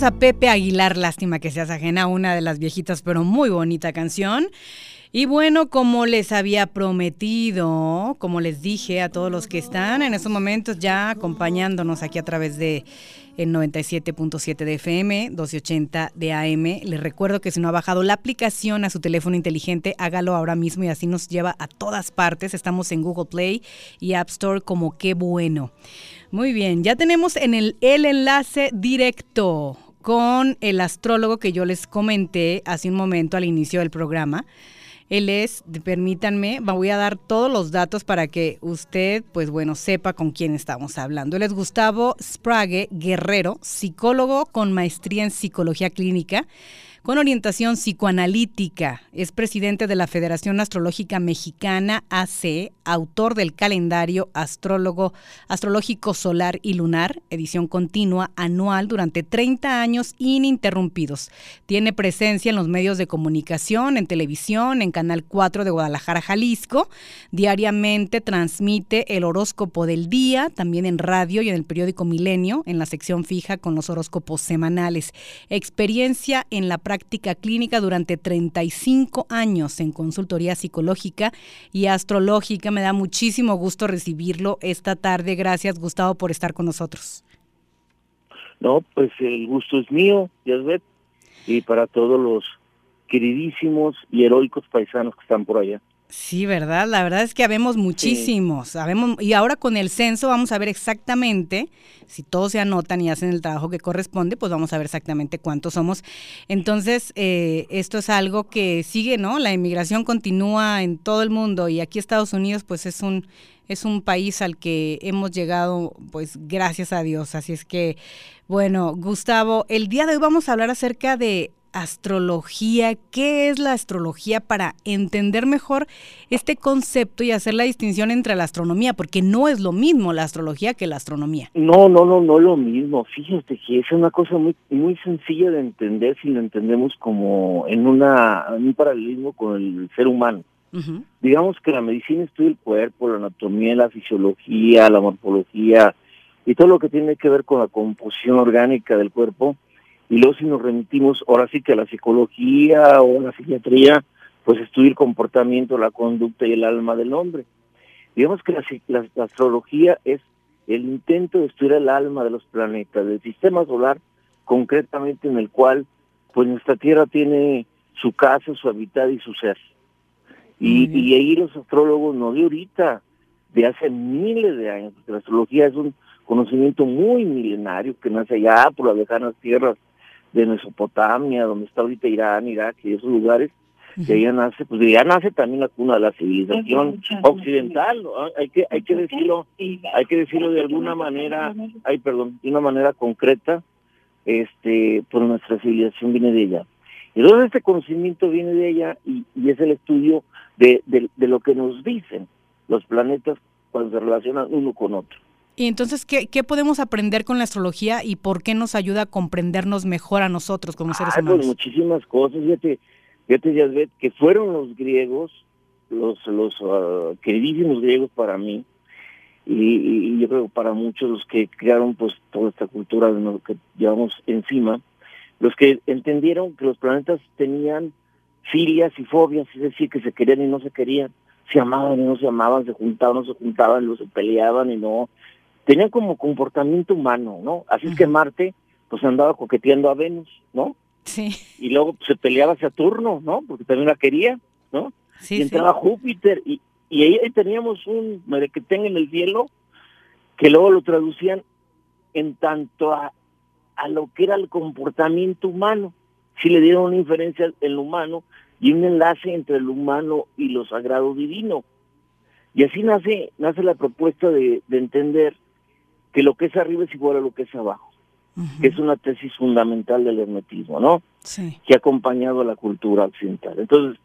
a Pepe Aguilar, lástima que seas ajena, una de las viejitas, pero muy bonita canción. Y bueno, como les había prometido, como les dije a todos los que están en estos momentos ya acompañándonos aquí a través de el 97.7 de FM, 1280 de AM. Les recuerdo que si no ha bajado la aplicación a su teléfono inteligente, hágalo ahora mismo y así nos lleva a todas partes. Estamos en Google Play y App Store como qué bueno. Muy bien, ya tenemos en el, el enlace directo con el astrólogo que yo les comenté hace un momento al inicio del programa. Él es, permítanme, voy a dar todos los datos para que usted, pues bueno, sepa con quién estamos hablando. Él es Gustavo Sprague Guerrero, psicólogo con maestría en psicología clínica con orientación psicoanalítica. Es presidente de la Federación Astrológica Mexicana AC, autor del calendario astrólogo, astrológico solar y lunar, edición continua anual durante 30 años ininterrumpidos. Tiene presencia en los medios de comunicación, en televisión, en Canal 4 de Guadalajara, Jalisco. Diariamente transmite el horóscopo del día, también en radio y en el periódico Milenio, en la sección fija con los horóscopos semanales. Experiencia en la práctica práctica clínica durante 35 años en consultoría psicológica y astrológica. Me da muchísimo gusto recibirlo esta tarde. Gracias, Gustavo, por estar con nosotros. No, pues el gusto es mío, Yasbet, y para todos los queridísimos y heroicos paisanos que están por allá. Sí, ¿verdad? La verdad es que habemos muchísimos. Sabemos, y ahora con el censo vamos a ver exactamente, si todos se anotan y hacen el trabajo que corresponde, pues vamos a ver exactamente cuántos somos. Entonces, eh, esto es algo que sigue, ¿no? La inmigración continúa en todo el mundo y aquí Estados Unidos, pues es un, es un país al que hemos llegado, pues gracias a Dios. Así es que, bueno, Gustavo, el día de hoy vamos a hablar acerca de astrología, qué es la astrología para entender mejor este concepto y hacer la distinción entre la astronomía, porque no es lo mismo la astrología que la astronomía. No, no, no, no es lo mismo. Fíjate que es una cosa muy muy sencilla de entender si lo entendemos como en una un paralelismo con el ser humano. Digamos que la medicina estudia el cuerpo, la anatomía, la fisiología, la morfología y todo lo que tiene que ver con la composición orgánica del cuerpo y luego si nos remitimos ahora sí que a la psicología o a la psiquiatría, pues estudia el comportamiento, la conducta y el alma del hombre. Digamos que la, astrología es el intento de estudiar el alma de los planetas, del sistema solar, concretamente en el cual pues nuestra Tierra tiene su casa, su hábitat y su ser. Y, y ahí los astrólogos, no de ahorita, de hace miles de años, porque la astrología es un conocimiento muy milenario que nace allá por las lejanas tierras de Mesopotamia, donde está ahorita Irán, Irak y esos lugares, que allá nace, pues ya nace también la cuna de la civilización occidental, hay que hay que decirlo, hay que decirlo de alguna manera, ay perdón, de una manera concreta, este, pues nuestra civilización viene de ella. Y entonces este conocimiento viene de ella y, es el estudio de, de lo que nos dicen los planetas cuando se relacionan uno con otro. Y entonces, ¿qué, ¿qué, podemos aprender con la astrología y por qué nos ayuda a comprendernos mejor a nosotros como seres pues, humanos? muchísimas cosas, fíjate, fíjate ya que fueron los griegos, los, los uh, queridísimos griegos para mí, y, yo creo para muchos los que crearon pues toda esta cultura de lo que llevamos encima, los que entendieron que los planetas tenían filias y fobias, es decir, que se querían y no se querían, se amaban y no se amaban, se juntaban, no se juntaban, no se peleaban y no, tenían como comportamiento humano, ¿no? Así es que Marte, pues andaba coqueteando a Venus, ¿no? Sí. Y luego pues, se peleaba Saturno, ¿no? Porque también la quería, ¿no? Sí, y entraba Júpiter, y, y ahí teníamos un merequetén en el cielo que luego lo traducían en tanto a, a lo que era el comportamiento humano. Si le dieron una inferencia en lo humano y un enlace entre el humano y lo sagrado divino. Y así nace, nace la propuesta de, de entender que lo que es arriba es igual a lo que es abajo, que es una tesis fundamental del hermetismo, ¿no? Sí. Que ha acompañado a la cultura occidental. Entonces,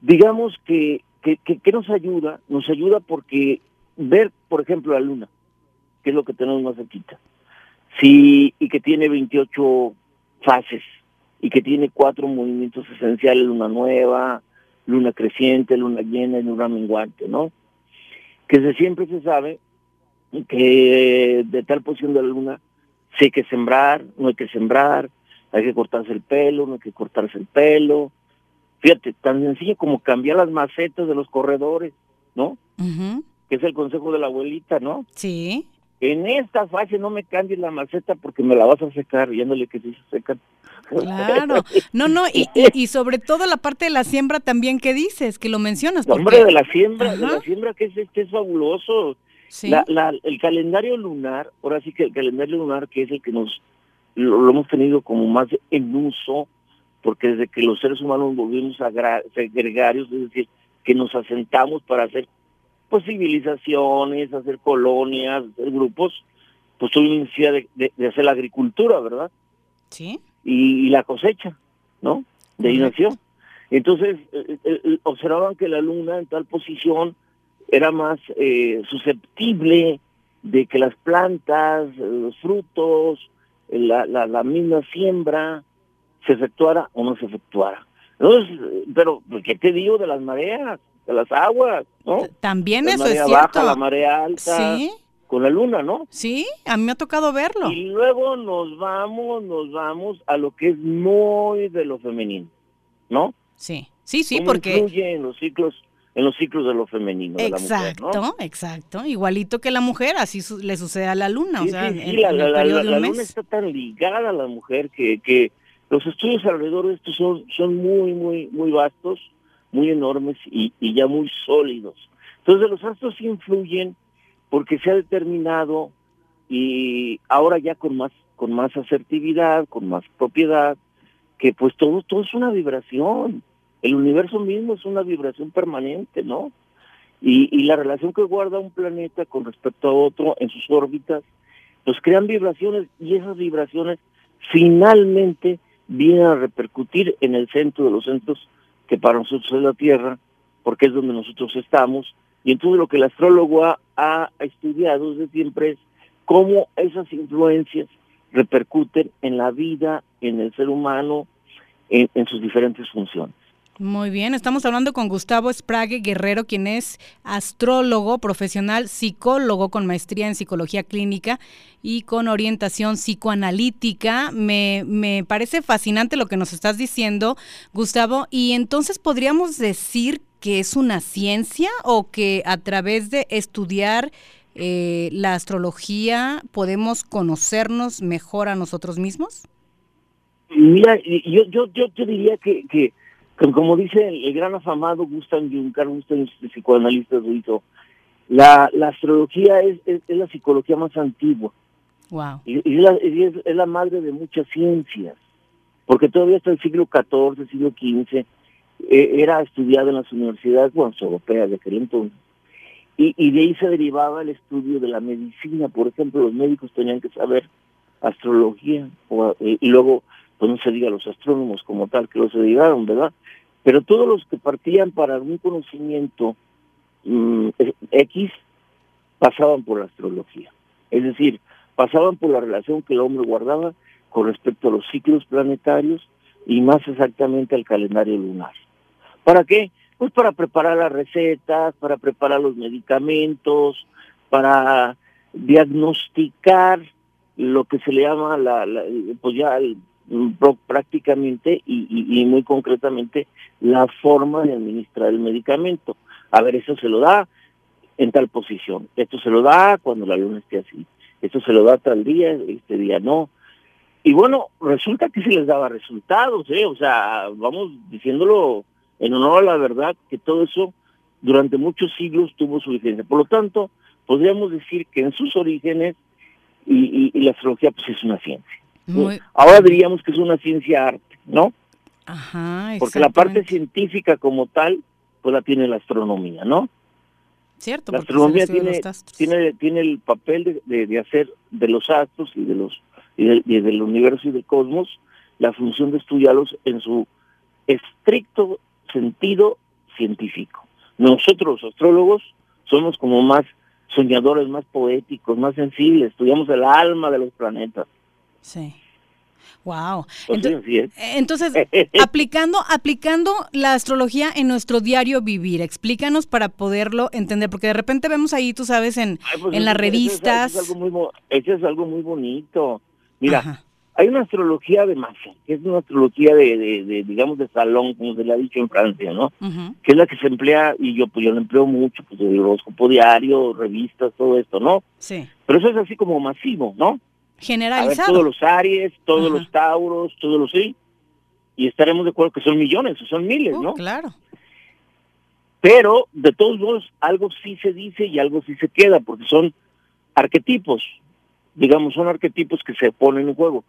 digamos que, que, que, nos ayuda, nos ayuda porque ver, por ejemplo, la luna, que es lo que tenemos más cerquita, sí, y que tiene 28 fases, y que tiene cuatro movimientos esenciales, luna nueva, luna creciente, luna llena y luna menguante, ¿no? Que se, siempre se sabe que de tal posición de la luna si hay que sembrar, no hay que sembrar, hay que cortarse el pelo, no hay que cortarse el pelo. Fíjate, tan sencillo como cambiar las macetas de los corredores, ¿no? Que es el consejo de la abuelita, ¿no? Sí. En esta fase no me cambies la maceta porque me la vas a secar, yéndole que se secan. Claro, no, no, y, y, sobre todo la parte de la siembra también que dices, que lo mencionas. Hombre, de la siembra, de la siembra que es, que es fabuloso. La, la, el calendario lunar, ahora sí que el calendario lunar que es el que nos lo, hemos tenido como más en uso, porque desde que los seres humanos volvimos a gregarios, es decir, que nos asentamos para hacer pues civilizaciones, hacer colonias, hacer grupos, pues tuvimos necesidad de, hacer la agricultura, ¿verdad? Sí. Y, la cosecha, ¿no? De ahí nació. Entonces, eh, eh, eh, observaban que la luna en tal posición era más susceptible de que las plantas, los frutos, la, la, la misma siembra se efectuara o no se efectuara. Entonces, pero, ¿qué te digo de las mareas? de las aguas, ¿no? También la eso es cierto. Baja, la marea alta. Sí. Con la luna, ¿no? Sí, a mí me ha tocado verlo. Y luego nos vamos, nos vamos a lo que es muy de lo femenino, ¿no? Sí, sí, sí, porque... Influye en los ciclos en los ciclos de lo femenino. Exacto, de la mujer, ¿no? exacto. Igualito que la mujer, así le sucede a la luna. Sí, o sea, sí, sí, la, la, luna está tan ligada a la mujer que, que los estudios alrededor de esto son, son muy, muy, muy vastos muy enormes y, ya muy sólidos. Entonces los astros influyen porque se ha determinado y ahora ya con más con más asertividad, con más propiedad, que pues todo todo es una vibración. El universo mismo es una vibración permanente, ¿no? Y, la relación que guarda un planeta con respecto a otro en sus órbitas, pues crean vibraciones y esas vibraciones finalmente vienen a repercutir en el centro de los centros que para nosotros es la Tierra, porque es donde nosotros estamos, y entonces lo que el astrólogo ha, estudiado desde siempre es cómo esas influencias repercuten en la vida, en el ser humano, en sus diferentes funciones. Muy bien, estamos hablando con Gustavo Sprague Guerrero, quien es astrólogo profesional, psicólogo con maestría en psicología clínica y con orientación psicoanalítica. Me, me parece fascinante lo que nos estás diciendo, Gustavo, y entonces podríamos decir que es una ciencia o que a través de estudiar eh, la astrología podemos conocernos mejor a nosotros mismos? Mira, yo, yo, yo, yo diría que, que como dice el, gran afamado Gustav Jung, Carl Gustav, el psicoanalista suizo, la, la astrología es, es, la psicología más antigua. Wow. Y, es, la, es, la madre de muchas ciencias, porque todavía hasta el siglo XIV, siglo XV, eh, era estudiada en las universidades bueno, europeas de aquel entonces. Y, y de ahí se derivaba el estudio de la medicina. Por ejemplo, los médicos tenían que saber astrología, o, eh, y luego pues no se diga los astrónomos como tal que los dedicaron, ¿verdad? Pero todos los que partían para un conocimiento mm, X pasaban por la astrología. Es decir, pasaban por la relación que el hombre guardaba con respecto a los ciclos planetarios y más exactamente al calendario lunar. ¿Para qué? Pues para preparar las recetas, para preparar los medicamentos, para diagnosticar lo que se le llama la, la pues ya prácticamente y, muy concretamente la forma de administrar el medicamento. A ver, eso se lo da en tal posición, esto se lo da cuando la luna esté así, esto se lo da tal día, este día no. Y bueno, resulta que se les daba resultados, ¿eh? o sea, vamos diciéndolo en honor a la verdad, que todo eso durante muchos siglos tuvo su vigencia. Por lo tanto, podríamos decir que en sus orígenes y, y la astrología pues es una ciencia. Ahora diríamos que es una ciencia arte, ¿no? Ajá, Porque la parte científica como tal, pues la tiene la astronomía, ¿no? Cierto. La astronomía tiene, tiene, tiene el papel de, de, hacer de los astros y de los y, del universo y del cosmos la función de estudiarlos en su estricto sentido científico. Nosotros, los astrólogos, somos como más soñadores, más poéticos, más sensibles, estudiamos el alma de los planetas. Sí. Wow. Entonces, aplicando, aplicando la astrología en nuestro diario vivir, explícanos para poderlo entender, porque de repente vemos ahí, tú sabes, en, pues en las revistas. Eso es, algo muy, eso es algo muy bonito. Mira, hay una astrología de masa, que es una astrología de, digamos, de salón, como se le ha dicho en Francia, ¿no? Que es la que se emplea, y yo pues yo la empleo mucho, pues el horóscopo diario, revistas, todo esto, ¿no? Sí. Pero eso es así como masivo, ¿no? Generalizado. todos los Aries, todos los Tauros, todos los sí, y estaremos de acuerdo que son millones, son miles, uh, ¿no? Claro. Pero, de todos modos, algo sí se dice y algo sí se queda, porque son arquetipos, digamos, son arquetipos que se ponen en juego.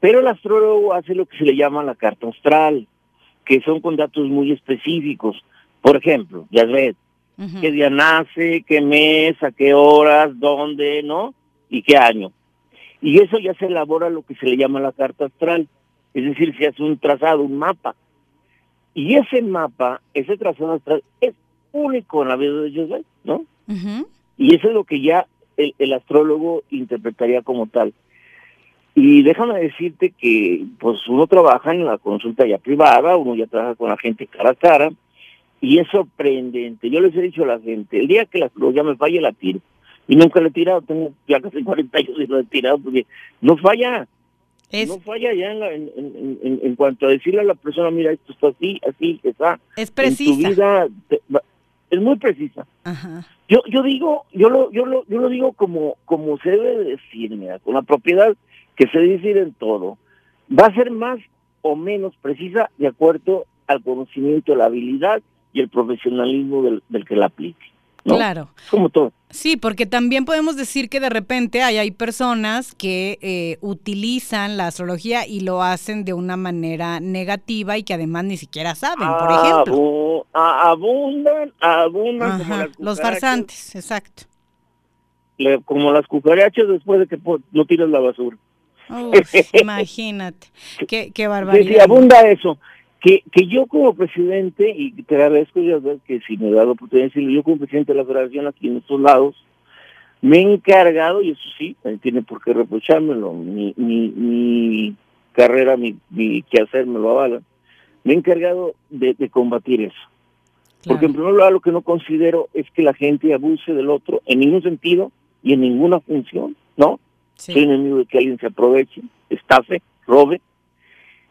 Pero el astrólogo hace lo que se le llama la carta astral, que son con datos muy específicos. Por ejemplo, ya ves, qué día nace, qué mes, a qué horas, dónde, ¿no? Y qué año. Y eso ya se elabora lo que se le llama la carta astral. Es decir, se hace un trazado, un mapa. Y ese mapa, ese trazado astral, es único en la vida de ellos, ¿no? Y eso es lo que ya el, astrólogo interpretaría como tal. Y déjame decirte que pues uno trabaja en la consulta ya privada, uno ya trabaja con la gente cara a cara, y es sorprendente. Yo les he dicho a la gente, el día que la astrología me falle, la tiro. Y nunca la he tirado, tengo ya casi 40 años y lo he tirado, porque no falla. No falla ya en, en, en, cuanto a decirle a la persona, mira, esto está así, así, está. Es precisa. En tu vida es muy precisa. Yo yo digo, yo lo yo lo yo lo digo como como se debe decir, mira, con la propiedad que se debe decir en todo. Va a ser más o menos precisa de acuerdo al conocimiento, la habilidad y el profesionalismo del, del que la aplique. Claro. Como todo. Sí, porque también podemos decir que de repente hay, hay personas que eh, utilizan la astrología y lo hacen de una manera negativa y que además ni siquiera saben, por ejemplo. abundan, abundan los farsantes, exacto. como las cucarachas después de que no tiras la basura. imagínate, qué, qué barbaridad. Sí, abunda eso que, que yo como presidente, y te agradezco ya ver que si me da la oportunidad de decirlo, yo como presidente de la federación aquí en estos lados, me he encargado, y eso sí, tiene por qué reprochármelo, mi, mi, mi carrera, mi, mi quehacer me lo avala, me he encargado de, combatir eso. Porque en primer lugar lo que no considero es que la gente abuse del otro en ningún sentido y en ninguna función, ¿no? Soy enemigo de que alguien se aproveche, estafe, robe,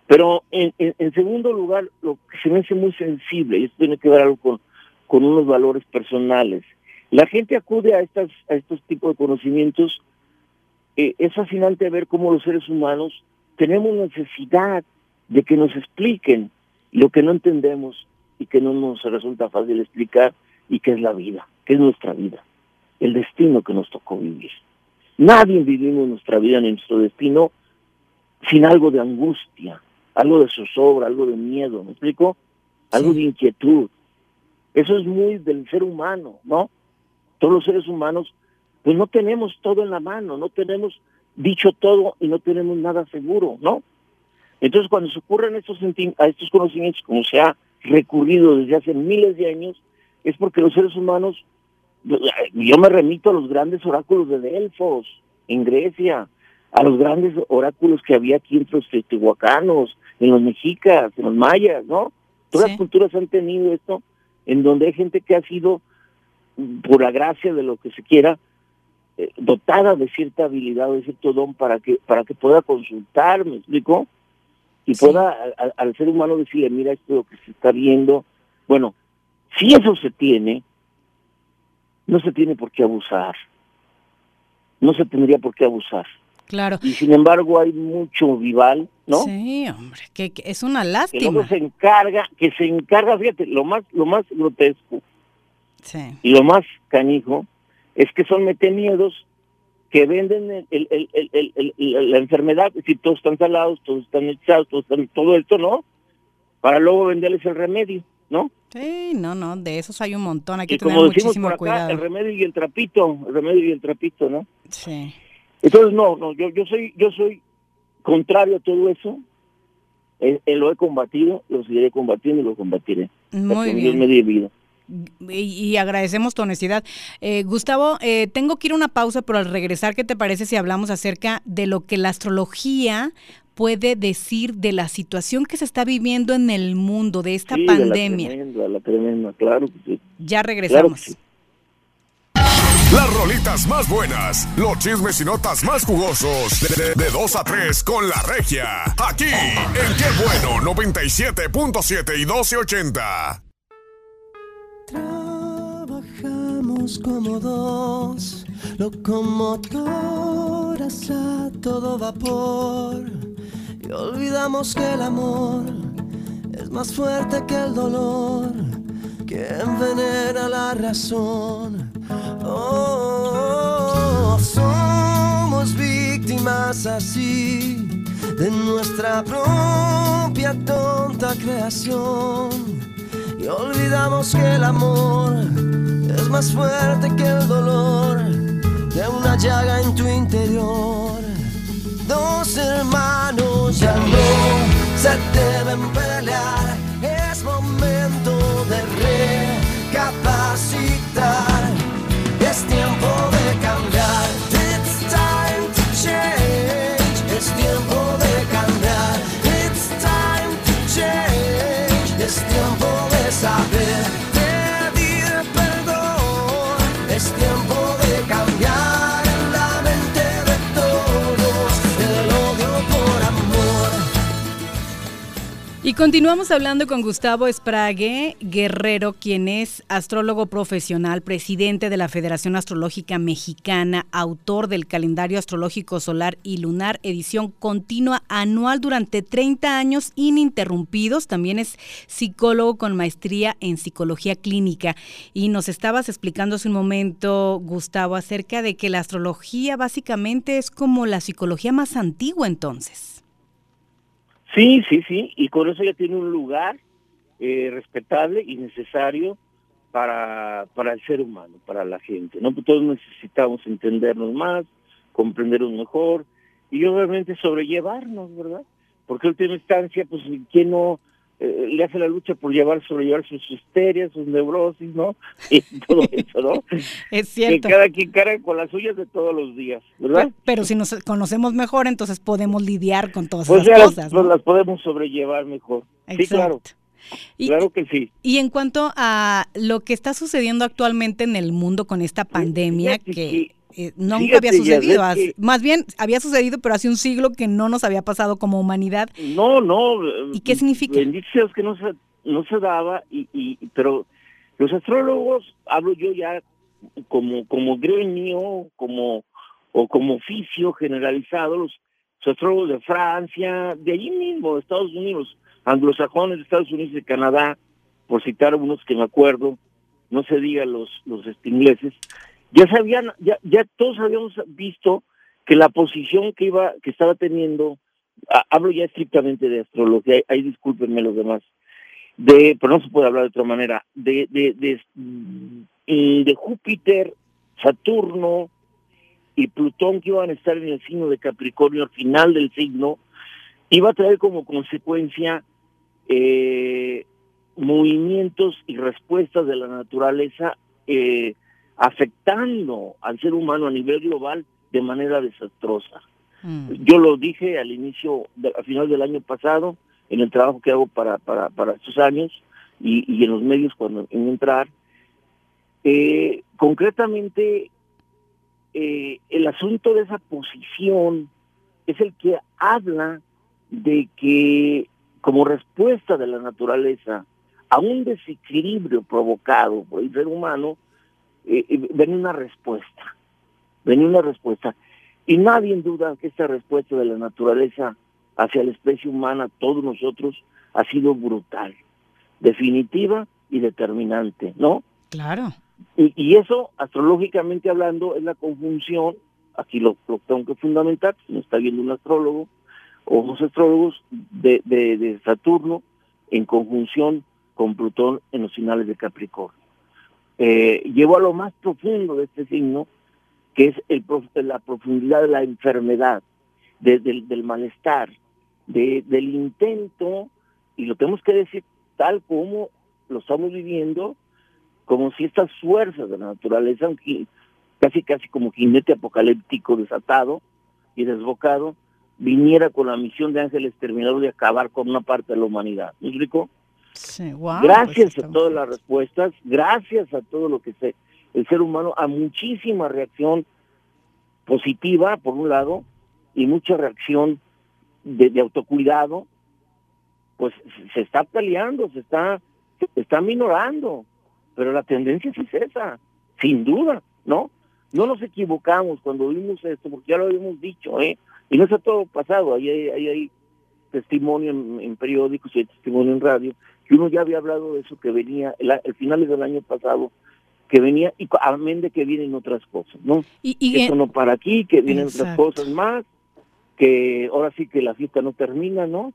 pero en, segundo lugar, lo que se me hace muy sensible, y esto tiene que ver algo con, unos valores personales. La gente acude a, estas, a estos tipos de conocimientos. Eh, es fascinante ver cómo los seres humanos tenemos necesidad de que nos expliquen lo que no entendemos y que no nos resulta fácil explicar y que es la vida, que es nuestra vida, el destino que nos tocó vivir. Nadie vivimos nuestra vida ni nuestro destino sin algo de angustia, algo de zozobra, algo de miedo, ¿me explico? Algo de inquietud. Eso es muy del ser humano, ¿no? Todos los seres humanos, pues no tenemos todo en la mano, no tenemos dicho todo y no tenemos nada seguro, ¿no? Entonces, cuando se ocurren estos, a estos conocimientos, como se ha recurrido desde hace miles de años, es porque los seres humanos, yo me remito a los grandes oráculos de Delfos, en Grecia, a los grandes oráculos que había aquí entre los teotihuacanos, en los mexicas, en los mayas, ¿no? Todas las culturas han tenido esto, en donde hay gente que ha sido, por la gracia de lo que se quiera, eh, dotada de cierta habilidad, de cierto don para que para que pueda consultar, ¿me explico? Y pueda al ser humano decirle, mira, esto es lo que se está viendo. Bueno, si eso se tiene, no se tiene por qué abusar. No se tendría por qué abusar. Claro. Y sin embargo hay mucho vival, ¿no? Sí, hombre, que, es una lástima. Que se encarga, que se encarga, fíjate, lo más, lo más grotesco sí. y lo más canijo es que son metemiedos que venden el, el, el, la enfermedad, decir, todos están salados, todos están echados, todos están, todo esto, ¿no? Para luego venderles el remedio, ¿no? Sí, no, no, de esos hay un montón, hay que tener muchísimo cuidado. El remedio y el trapito, el remedio y el trapito, ¿no? Sí. Entonces, no, no, yo, yo soy, yo soy contrario a todo eso. Eh, eh, lo he combatido, lo seguiré combatiendo y lo combatiré. Muy bien. Dios Y, agradecemos tu honestidad. Eh, Gustavo, tengo que ir a una pausa, pero al regresar, ¿qué te parece si hablamos acerca de lo que la astrología puede decir de la situación que se está viviendo en el mundo, de esta pandemia? la tremenda, la tremenda, claro Ya regresamos. Las rolitas más buenas, los chismes y notas más jugosos. De, 2 a 3 con la regia. Aquí, en Qué Bueno 97.7 y 1280. Trabajamos como dos locomotoras a todo vapor. Y olvidamos que el amor es más fuerte que el dolor que envenena la razón. Oh, somos víctimas así de nuestra propia tonta creación y olvidamos que el amor es más fuerte que el dolor de una llaga en tu interior. Dos hermanos ya no se deben pelear, saber Y continuamos hablando con Gustavo Sprague Guerrero, quien es astrólogo profesional, presidente de la Federación Astrológica Mexicana, autor del calendario astrológico solar y lunar, edición continua anual durante 30 años ininterrumpidos. También es psicólogo con maestría en psicología clínica. Y nos estabas explicando hace un momento, Gustavo, acerca de que la astrología básicamente es como la psicología más antigua entonces. Sí, sí, sí, y con eso ya tiene un lugar eh, respetable y necesario para, para el ser humano, para la gente, ¿no? Pues todos necesitamos entendernos más, comprendernos mejor y obviamente sobrellevarnos, ¿verdad? Porque en última instancia, pues, ¿quién no eh, le hace la lucha por llevar, sobrellevar sus histerias, sus neurosis, ¿no? Y todo eso, ¿no? Es cierto. Que cada quien carga con las suyas de todos los días, ¿verdad? Pero, pero si nos conocemos mejor, entonces podemos lidiar con todas Pues esas ya las, cosas. pues ¿no? las podemos sobrellevar mejor. Sí, claro. Exacto. Y, claro que sí. y en cuanto a lo que está sucediendo actualmente en el mundo con esta pandemia que eh, nunca fíjate, había sucedido, que- más bien había sucedido, pero hace un siglo que no nos había pasado como humanidad. No, no. ¿Y qué significa? Bendito Dios que no se, no se daba, y, y pero los astrólogos, hablo yo ya como, como gremio, como, o como oficio generalizado, los, los astrólogos de Francia, de allí mismo, de Estados Unidos, anglosajones de Estados Unidos y de Canadá, por citar unos que me acuerdo, no se diga los, los ingleses, ya sabían, ya, ya todos habíamos visto que la posición que iba, que estaba teniendo, ha- hablo ya estrictamente de astrología, ahí discúlpenme los demás, de, pero no se puede hablar de otra manera, de, de, de, mm, de Júpiter, Saturno y Plutón que iban a estar en el signo de Capricornio al final del signo, iba a traer como consecuencia eh, movimientos y respuestas de la naturaleza eh, afectando al ser humano a nivel global de manera desastrosa. Mm. Yo lo dije al inicio, al final del año pasado, en el trabajo que hago para, para, para estos años y, y en los medios cuando en entrar. Eh, concretamente, eh, el asunto de esa posición es el que habla de que como respuesta de la naturaleza a un desequilibrio provocado por el ser humano, eh, eh, ven una respuesta, ven una respuesta. Y nadie duda que esta respuesta de la naturaleza hacia la especie humana, todos nosotros, ha sido brutal, definitiva y determinante, ¿no? Claro. Y, y eso, astrológicamente hablando, es la conjunción, aquí lo, lo tengo que fundamentar, si no está viendo un astrólogo, o dos astrólogos de, de, de Saturno en conjunción con Plutón en los finales de Capricornio. Eh, llevo a lo más profundo de este signo, que es el, la profundidad de la enfermedad, de- del, malestar, de- del intento, y lo tenemos que decir tal como lo estamos viviendo, como si estas fuerzas de la naturaleza, casi casi como jinete apocalíptico desatado y desbocado, viniera con la misión de ángeles terminador de acabar con una parte de la humanidad. ¿Me explico? Sí, guau, gracias pues a todas las respuestas, gracias a todo lo que se el ser humano a muchísima reacción positiva, por un lado, y mucha reacción de, de autocuidado, pues se está peleando, se está, se está minorando, pero la tendencia sí es esa, sin duda, ¿no? No nos equivocamos cuando vimos esto, porque ya lo habíamos dicho, ¿eh? Y no está todo pasado, ahí hay, ahí hay testimonio en, periódicos y hay testimonio en radio, que uno ya había hablado de eso que venía, el, el finales del año pasado, que venía, y amén de que vienen otras cosas, ¿no? Y, y que eso no para aquí, que vienen otras cosas más, que ahora sí que la fiesta no termina, ¿no?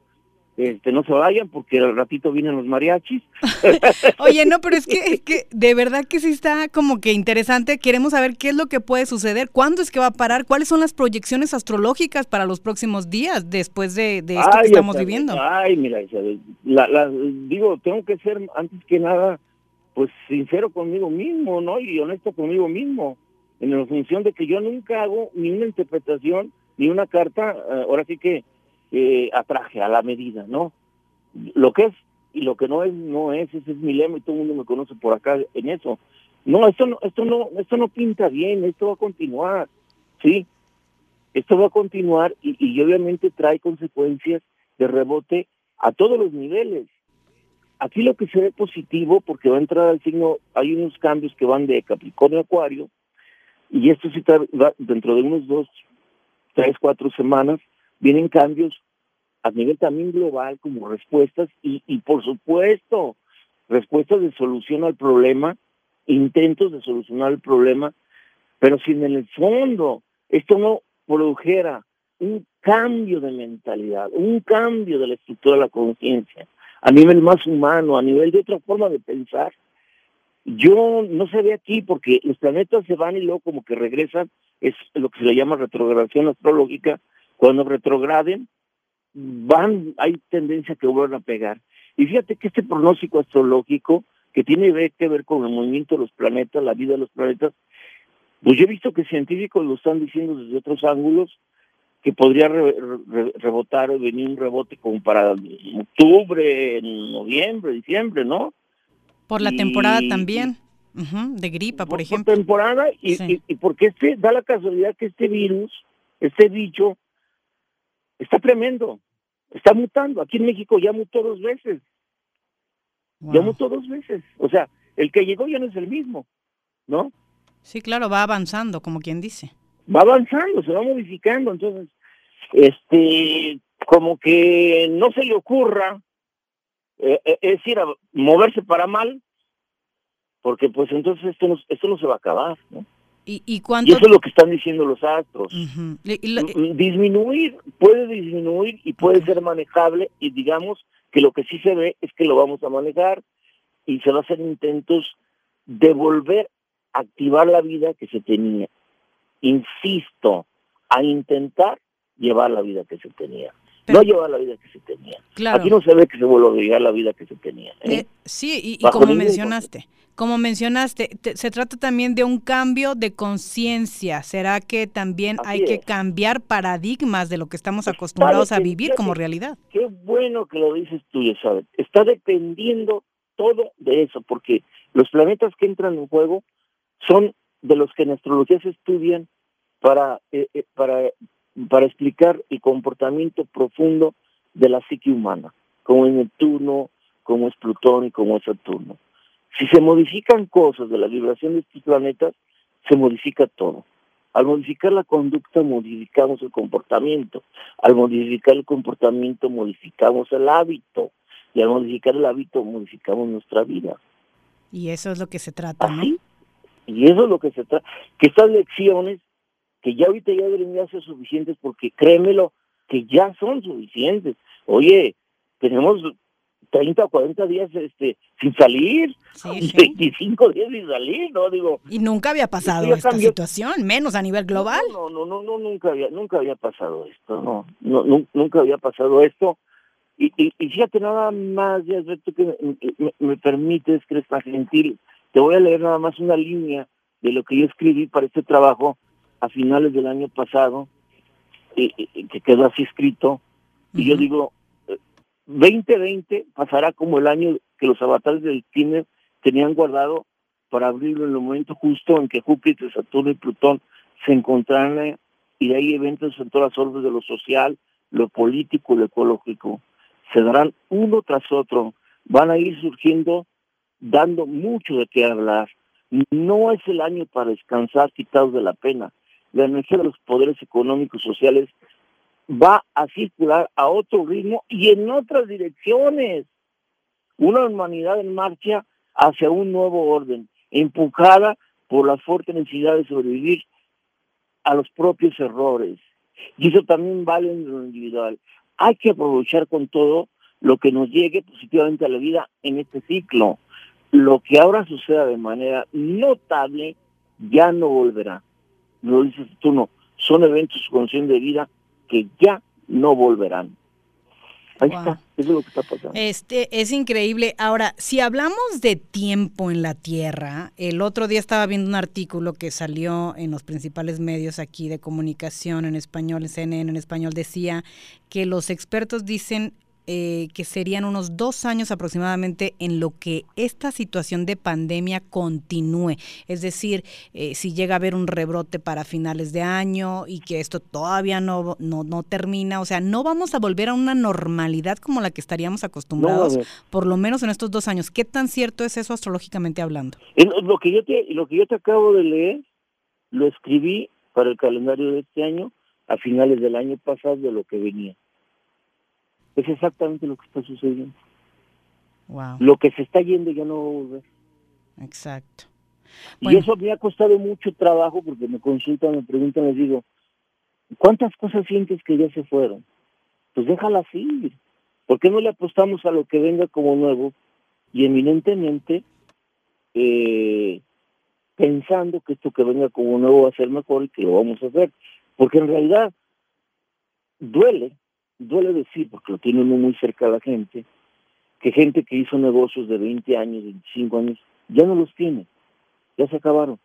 Este, no se vayan porque al ratito vienen los mariachis. Oye, no, pero es que, es que de verdad que sí está como que interesante. Queremos saber qué es lo que puede suceder, cuándo es que va a parar, cuáles son las proyecciones astrológicas para los próximos días después de, de esto que estamos viviendo. Ay, mira, Isabel, la, la, digo, tengo que ser antes que nada, pues sincero conmigo mismo, ¿no? Y honesto conmigo mismo, en la función de que yo nunca hago ni una interpretación ni una carta, eh, ahora sí que eh, atraje a la medida, ¿no? Lo que es y lo que no es, no es, ese es mi lema y todo el mundo me conoce por acá en eso. No, esto no, esto no, esto no pinta bien, esto va a continuar, ¿sí? Esto va a continuar y, y obviamente trae consecuencias de rebote a todos los niveles. Aquí lo que se ve positivo, porque va a entrar al signo, hay unos cambios que van de Capricornio a Acuario, y esto sí está, dentro de unos dos, tres, cuatro semanas, vienen cambios a nivel también global como respuestas y, y por supuesto respuestas de solución al problema, intentos de solucionar el problema, pero si en el fondo esto no produjera un cambio de mentalidad, un cambio de la estructura de la conciencia, a nivel más humano, a nivel de otra forma de pensar, yo no se ve aquí porque los planetas se van y luego como que regresan, es lo que se le llama retrogradación astrológica, cuando retrograden, van, hay tendencia que vuelvan a pegar. Y fíjate que este pronóstico astrológico, que tiene que ver con el movimiento de los planetas, la vida de los planetas, pues yo he visto que científicos lo están diciendo desde otros ángulos, que podría re, re, rebotar o venir un rebote como para octubre, noviembre, diciembre, ¿no? Por la y, temporada también, uh -huh, de gripa, por, por ejemplo. Por temporada y, sí. y, y, porque este da la casualidad que este virus, este bicho, está tremendo, está mutando. Aquí en México ya mutó dos veces. Wow. Ya mutó dos veces. O sea, el que llegó ya no es el mismo, ¿no? Sí, claro, va avanzando, como quien dice. Va avanzando, se va modificando. Entonces, este, como que no se le ocurra, eh, es decir, a moverse para mal, porque pues entonces esto no, esto no se va a acabar, ¿no? ¿Y, y, cuánto... y eso es lo que están diciendo los astros. Uh -huh. y lo... Disminuir, puede disminuir y puede ser manejable y digamos que lo que sí se ve es que lo vamos a manejar y se va a hacer intentos de volver a activar la vida que se tenía. Insisto, a intentar llevar la vida que se tenía. Pero, no llevar la vida que se tenía. Claro. Aquí no se ve que se vuelve a llevar la vida que se tenía. ¿eh? Eh, sí, y, y como mencionaste, como mencionaste, te, se trata también de un cambio de conciencia. ¿Será que también Así hay es. que cambiar paradigmas de lo que estamos acostumbrados a vivir como realidad? Qué bueno que lo dices tú, ya sabes. Está dependiendo todo de eso, porque los planetas que entran en juego son de los que en astrología se estudian para, eh, eh, para para explicar el comportamiento profundo de la psique humana, como es Neptuno, como es Plutón y como es Saturno. Si se modifican cosas de la vibración de estos planetas, se modifica todo. Al modificar la conducta, modificamos el comportamiento. Al modificar el comportamiento, modificamos el hábito. Y al modificar el hábito, modificamos nuestra vida. Y eso es lo que se trata, ¿no? ¿Así? Y eso es lo que se trata. Que estas lecciones que ya ahorita ya deberían ser suficientes porque créemelo, que ya son suficientes. Oye, tenemos 30 o 40 días este sin salir, sí, sí. 25 días sin salir, ¿no? Digo. Y nunca había pasado esta cambió. situación, menos a nivel global. No, no, no, no, nunca había, nunca había pasado esto, no, no, no nunca había pasado esto. Y, y, y fíjate nada más, ya que me, me, me permites, que eres tan gentil, te voy a leer nada más una línea de lo que yo escribí para este trabajo a finales del año pasado, eh, eh, que quedó así escrito, uh -huh. y yo digo, 2020 pasará como el año que los avatares del cine tenían guardado para abrirlo en el momento justo en que Júpiter, Saturno y Plutón se encontraran y de ahí eventos en todas las órdenes de lo social, lo político, lo ecológico. Se darán uno tras otro, van a ir surgiendo, dando mucho de qué hablar. No es el año para descansar quitados de la pena. La energía de los poderes económicos sociales va a circular a otro ritmo y en otras direcciones. Una humanidad en marcha hacia un nuevo orden, empujada por la fuerte necesidad de sobrevivir a los propios errores. Y eso también vale en lo individual. Hay que aprovechar con todo lo que nos llegue positivamente a la vida en este ciclo. Lo que ahora suceda de manera notable ya no volverá. Lo dices tú no. Son eventos con de vida que ya no volverán. Ahí está, eso es lo que está pasando. Este es increíble. Ahora, si hablamos de tiempo en la Tierra, el otro día estaba viendo un artículo que salió en los principales medios aquí de comunicación en español, en CNN en español, decía que los expertos dicen eh, que serían unos dos años aproximadamente en lo que esta situación de pandemia continúe. Es decir, eh, si llega a haber un rebrote para finales de año y que esto todavía no, no, no termina, o sea, no vamos a volver a una normalidad como la que estaríamos acostumbrados, por lo menos en estos dos años. ¿Qué tan cierto es eso astrológicamente hablando? Lo que yo te, lo que yo te acabo de leer, lo escribí para el calendario de este año a finales del año pasado de lo que venía. Es exactamente lo que está sucediendo. Lo que se está yendo ya no va a volver. Exacto. Y eso me ha costado mucho trabajo porque me consultan, me preguntan, les digo, ¿cuántas cosas sientes que ya se fueron? Pues déjalas ir. ¿Por qué no le apostamos a lo que venga como nuevo y eminentemente eh, pensando que esto que venga como nuevo va a ser mejor y que lo vamos a hacer? Porque en realidad duele duele decir, porque lo tiene uno muy cerca a la gente, que gente que hizo negocios de 20 años, 25 años, ya no los tiene, ya se acabaron,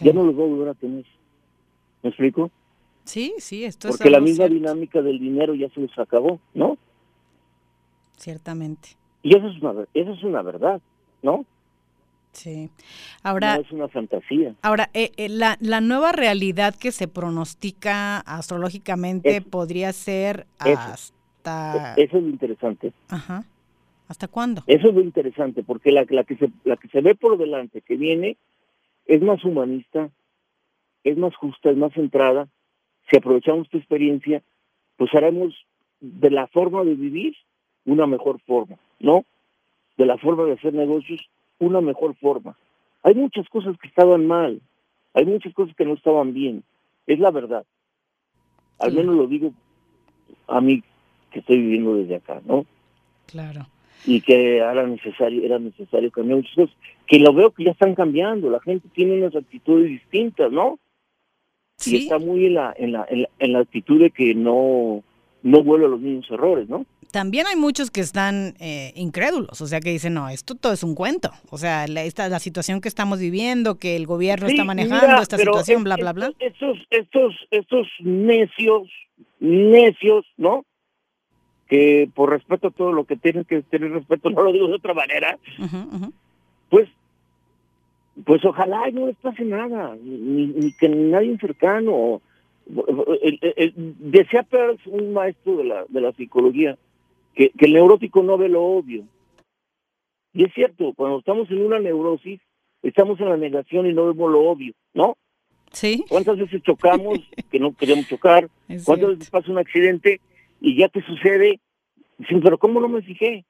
ya no los va a volver a tener. ¿Me explico? Sí, sí, esto Porque la misma dinámica del dinero ya se les acabó, ¿no? Ciertamente. Y eso es una, eso es una verdad, ¿no? Sí. Ahora. No es una fantasía. Ahora, eh, eh, la, la, nueva realidad que se pronostica astrológicamente podría ser hasta. Eso es lo interesante. Ajá. ¿Hasta cuándo? Eso es lo interesante, porque la, la, que se, la que se ve por delante, que viene, es más humanista, es más justa, es más centrada. Si aprovechamos tu experiencia, pues haremos de la forma de vivir una mejor forma, ¿no? De la forma de hacer negocios una mejor forma. Hay muchas cosas que estaban mal, hay muchas cosas que no estaban bien, es la verdad. Al menos lo digo a mí que estoy viviendo desde acá, ¿no? Claro. Y que era necesario, era necesario cambiar muchas cosas, que lo veo que ya están cambiando, la gente tiene unas actitudes distintas, ¿no? Sí. Y está muy en la, en la, en la, actitud de que no, no vuelve a los mismos errores, ¿no? también hay muchos que están eh, incrédulos, o sea, que dicen, no, esto todo es un cuento. O sea, la, esta, la situación que estamos viviendo, que el gobierno está manejando esta situación, bla, bla, bla. Estos, estos, estos necios, necios, ¿no? Que por respeto a todo lo que tienen que tener respeto, no lo digo de otra manera, pues pues ojalá no les pase nada, ni, ni que nadie cercano. Decía Peirce, un maestro de la, de la psicología, que, el neurótico no ve lo obvio. Y es cierto, cuando estamos en una neurosis, estamos en la negación y no vemos lo obvio, ¿no? Sí. ¿Cuántas veces chocamos que no queríamos chocar? ¿Cuántas veces pasa un accidente y ya te sucede? Dicen, pero ¿cómo no me fijé?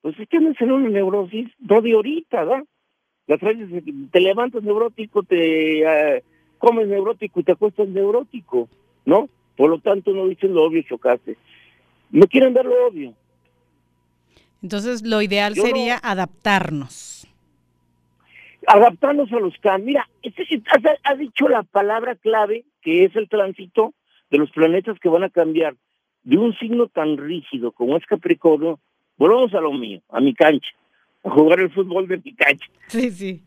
Pues es que andas en una neurosis, no de ahorita, ¿verdad? La te levantas neurótico, te eh, comes neurótico y te acuestas neurótico, ¿no? Por lo tanto, no dices lo obvio, chocaste. No quieren ver lo obvio. Entonces, lo ideal sería adaptarnos. Adaptarnos a los cambios. Mira, este, has, dicho la palabra clave, que es el tránsito de los planetas que van a cambiar de un signo tan rígido como es Capricornio. Volvamos a lo mío, a mi cancha, a jugar el fútbol de mi cancha. Sí, sí.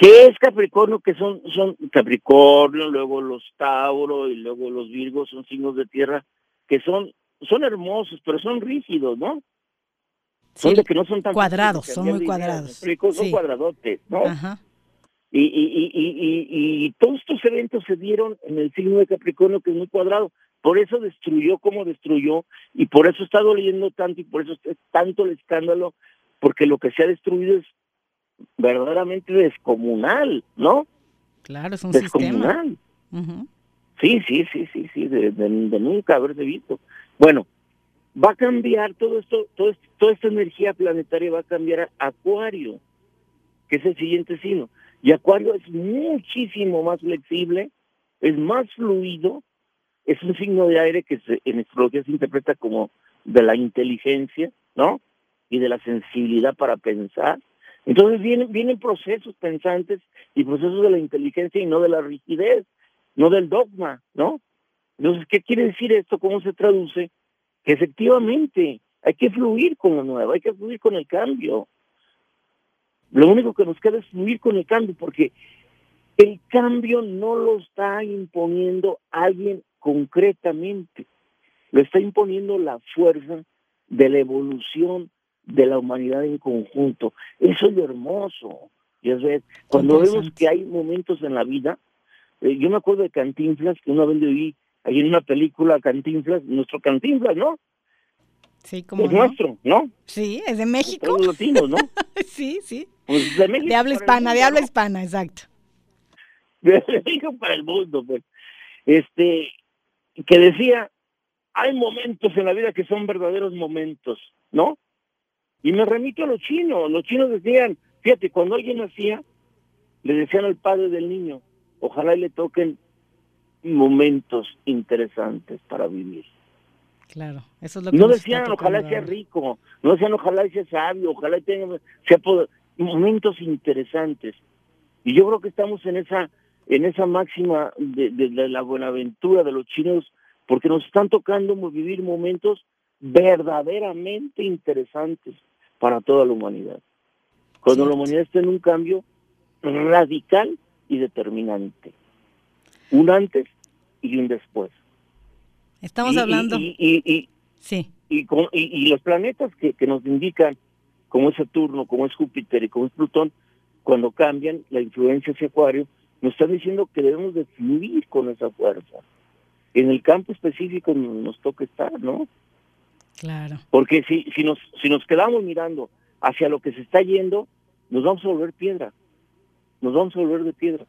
¿Qué es Capricornio? Que son, son Capricornio, luego los Tauro y luego los Virgos, son signos de tierra que son, son hermosos, pero son rígidos, ¿no? son de que no son tan cuadrados, son muy cuadrados. Son cuadradotes, ¿no? Y, y, y, y, todos estos eventos se dieron en el signo de Capricornio, que es muy cuadrado. Por eso destruyó como destruyó, y por eso está doliendo tanto, y por eso es tanto el escándalo, porque lo que se ha destruido es verdaderamente descomunal, ¿no? Claro, es un descomunal. sistema. Sí, sí, sí, sí, sí, de, de, nunca haberse visto. Bueno, va a cambiar todo esto, todo toda esta energía planetaria va a cambiar a Acuario, que es el siguiente signo. Y Acuario es muchísimo más flexible, es más fluido, es un signo de aire que en astrología se interpreta como de la inteligencia, ¿no? Y de la sensibilidad para pensar. Entonces vienen, vienen procesos pensantes y procesos de la inteligencia y no de la rigidez, no del dogma, ¿no? Entonces, ¿qué quiere decir esto? ¿Cómo se traduce? Que efectivamente hay que fluir con lo nuevo, hay que fluir con el cambio. Lo único que nos queda es fluir con el cambio, porque el cambio no lo está imponiendo alguien concretamente, lo está imponiendo la fuerza de la evolución de la humanidad en conjunto. Eso es hermoso. Y es ver, cuando vemos que hay momentos en la vida, eh, yo me acuerdo de Cantinflas, que una vez le vi ahí en una película Cantinflas, nuestro Cantinflas, ¿no? Sí, como es nuestro, ¿no? Sí, es de México. Los latinos, ¿no? sí, sí. Pues de, México de habla hispana, de habla hispana, exacto. De México para el mundo, pues. Este, que decía, hay momentos en la vida que son verdaderos momentos, ¿no? Y me remito a los chinos. Los chinos decían, fíjate, cuando alguien nacía, le decían al padre del niño, ojalá le toquen momentos interesantes para vivir. Claro, eso es lo que No decían ojalá sea rico, no decían ojalá sea sabio, ojalá tenga sea momentos interesantes. Y yo creo que estamos en esa en esa máxima de, de, de la buenaventura de los chinos porque nos están tocando vivir momentos verdaderamente interesantes para toda la humanidad. Cuando la humanidad está en un cambio radical y determinante. Un antes y un después. Estamos hablando. Y, y, sí. Y, con, y, los planetas que, que nos indican, como es Saturno, como es Júpiter y como es Plutón, cuando cambian la influencia hacia Acuario, nos están diciendo que debemos de fluir con esa fuerza. En el campo específico nos toca estar, ¿no? Claro. Porque si, si, nos, si nos quedamos mirando hacia lo que se está yendo, nos vamos a volver piedra. Nos vamos a volver de piedra.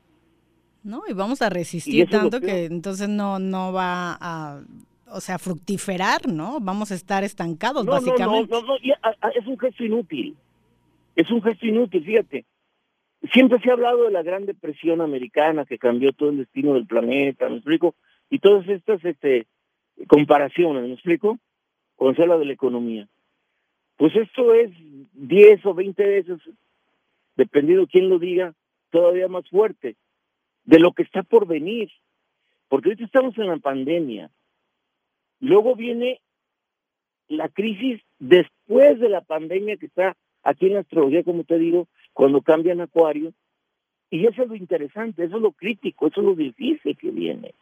No, y vamos a resistir tanto que entonces no, no va a, o sea, fructiferar, ¿no? Vamos a estar estancados, básicamente. No, no, no, es un gesto inútil. Es un gesto inútil, fíjate. Siempre se ha hablado de la Gran Depresión americana que cambió todo el destino del planeta, ¿me explico? Y todas estas este, comparaciones, ¿me explico? Con se habla de la economía. Pues esto es 10 o 20 veces, dependiendo quién lo diga, todavía más fuerte de lo que está por venir. Porque ahorita estamos en la pandemia. Luego viene la crisis después de la pandemia que está aquí en la astrología, como te digo, cuando cambian acuario. Y eso es lo interesante, eso es lo crítico, eso es lo difícil que viene.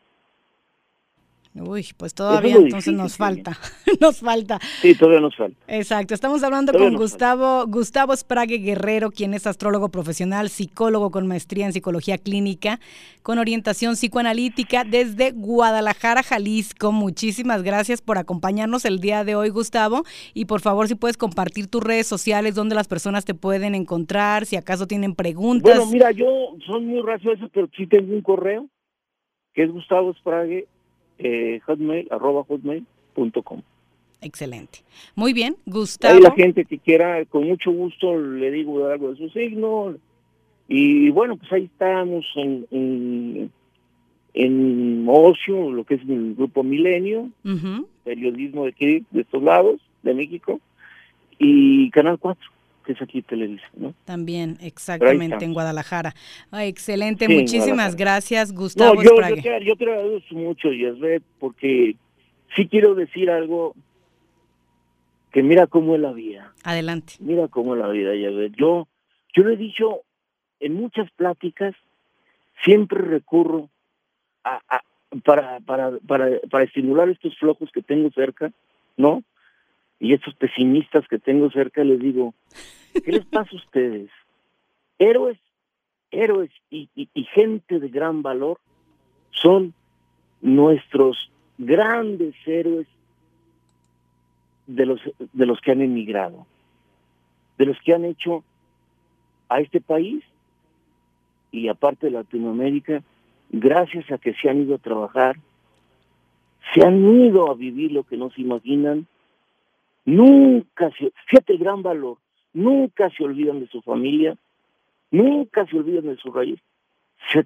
Uy, pues todavía entonces nos falta, nos falta. Sí, todavía nos falta. Exacto, estamos hablando con Gustavo, Gustavo Sprague Guerrero, quien es astrólogo profesional, psicólogo con maestría en psicología clínica, con orientación psicoanalítica desde Guadalajara, Jalisco. Muchísimas gracias por acompañarnos el día de hoy, Gustavo, y por favor si puedes compartir tus redes sociales donde las personas te pueden encontrar, si acaso tienen preguntas. Bueno, mira, yo soy muy racioso, pero sí tengo un correo que es Gustavo Sprague eh, hotmail, arroba hotmail.com. Excelente. Muy bien, Gustavo. Hay la gente que quiera, con mucho gusto le digo algo de su signo. Y bueno, pues ahí estamos en, en, en Ocio, lo que es el grupo Milenio, periodismo de aquí, de estos lados, de México, y Canal 4 que es aquí Televisa, ¿no? También, exactamente, en Guadalajara. excelente, muchísimas gracias, Gustavo. No, yo, yo, te, yo, te, agradezco mucho, Yasbet, porque sí quiero decir algo que mira cómo es la vida. Adelante. Mira cómo es la vida, Yasbet. Yo, yo lo he dicho en muchas pláticas, siempre recurro a, a para, para, para, para estimular estos flojos que tengo cerca, ¿no? Y estos pesimistas que tengo cerca les digo, ¿Qué les pasa a ustedes? Héroes héroes y, y gente de gran valor son nuestros grandes héroes de los, de los que han emigrado, de los que han hecho a este país y aparte de Latinoamérica, gracias a que se han ido a trabajar, se han ido a vivir lo que no se imaginan, nunca se, fíjate el gran valor, nunca se olvidan de su familia, nunca se olvidan de su raíz, se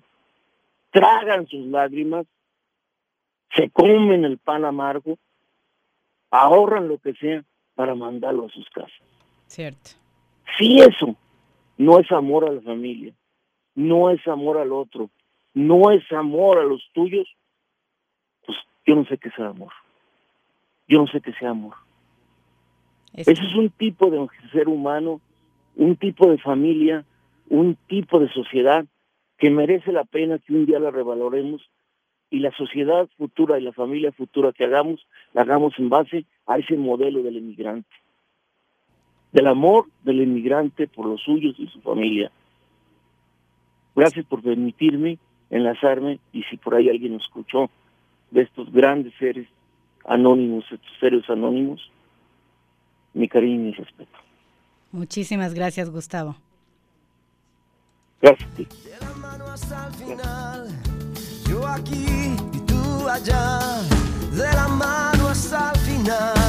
tragan sus lágrimas, se comen el pan amargo, ahorran lo que sea para mandarlo a sus casas. Cierto. Si eso no es amor a la familia, no es amor al otro, no es amor a los tuyos, pues yo no sé qué sea amor. Yo no sé qué sea amor. Ese es un tipo de ser humano, un tipo de familia, un tipo de sociedad que merece la pena que un día la revaloremos y la sociedad futura y la familia futura que hagamos, la hagamos en base a ese modelo del inmigrante. Del amor del inmigrante por los suyos y su familia. Gracias por permitirme enlazarme y si por ahí alguien escuchó de estos grandes seres anónimos, estos seres anónimos, mi cariño y mi respeto. Muchísimas gracias, Gustavo. Gracias. De la mano hasta el final, yo aquí y tú allá, de la mano hasta el final.